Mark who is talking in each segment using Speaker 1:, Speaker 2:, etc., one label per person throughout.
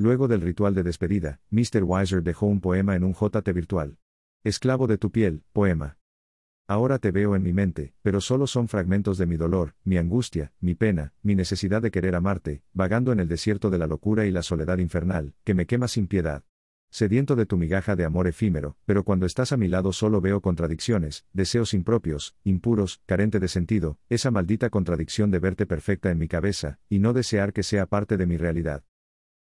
Speaker 1: Luego del ritual de despedida, Mr. Weiser dejó un poema en un JT virtual. Esclavo de tu piel, poema. Ahora te veo en mi mente, pero solo son fragmentos de mi dolor, mi angustia, mi pena, mi necesidad de querer amarte, vagando en el desierto de la locura y la soledad infernal, que me quema sin piedad sediento de tu migaja de amor efímero, pero cuando estás a mi lado solo veo contradicciones, deseos impropios, impuros, carente de sentido, esa maldita contradicción de verte perfecta en mi cabeza, y no desear que sea parte de mi realidad.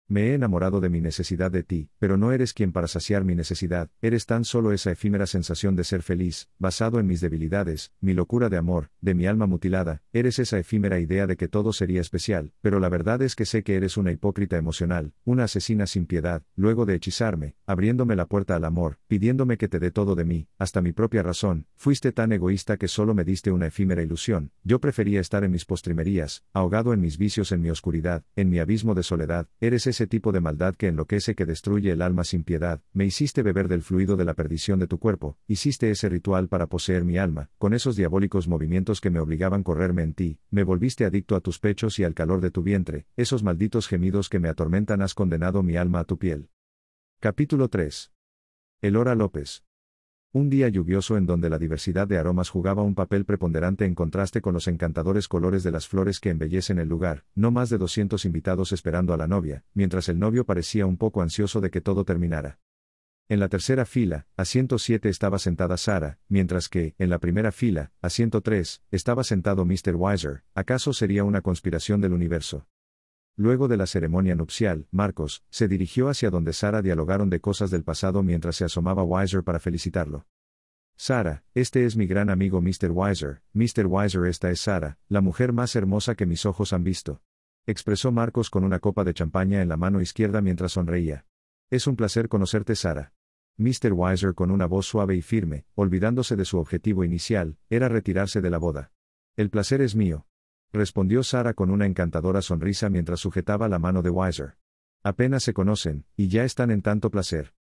Speaker 1: Me he enamorado de mi necesidad de ti, pero no eres quien para saciar mi necesidad, eres tan solo esa efímera sensación de ser feliz, basado en mis debilidades, mi locura de amor, de mi alma mutilada, eres esa efímera idea de que todo sería especial, pero la verdad es que sé que eres una hipócrita emocional, una asesina sin piedad, luego de hechizarme, abriéndome la puerta al amor, pidiéndome que te dé todo de mí, hasta mi propia razón, fuiste tan egoísta que solo me diste una efímera ilusión, yo prefería estar en mis postrimerías, ahogado en mis vicios en mi oscuridad, en mi abismo de soledad, eres ese tipo de maldad que enloquece que destruye el alma sin piedad, me hiciste beber del fluido de la perdición de tu cuerpo, hiciste ese ritual para poseer mi alma, con esos diabólicos movimientos que me obligaban a correrme en ti, me volviste adicto a tus pechos y al calor de tu vientre, esos malditos gemidos que me atormentan has condenado mi alma a tu piel. Capítulo 3. Elora López. Un día lluvioso en donde la diversidad de aromas jugaba un papel preponderante en contraste con los encantadores colores de las flores que embellecen el lugar, no más de 200 invitados esperando a la novia, mientras el novio parecía un poco ansioso de que todo terminara. En la tercera fila, a 107 estaba sentada Sara, mientras que, en la primera fila, a 103, estaba sentado Mr. Weiser, ¿acaso sería una conspiración del universo? Luego de la ceremonia nupcial, Marcos, se dirigió hacia donde Sara dialogaron de cosas del pasado mientras se asomaba Weiser para felicitarlo. Sara, este es mi gran amigo Mr. Weiser, Mr. Weiser esta es Sara, la mujer más hermosa que mis ojos han visto. Expresó Marcos con una copa de champaña en la mano izquierda mientras sonreía. Es un placer conocerte Sara. Mr. Weiser con una voz suave y firme, olvidándose de su objetivo inicial, era retirarse de la boda. El placer es mío, respondió Sara con una encantadora sonrisa mientras sujetaba la mano de Weiser. Apenas se conocen, y ya están en tanto placer.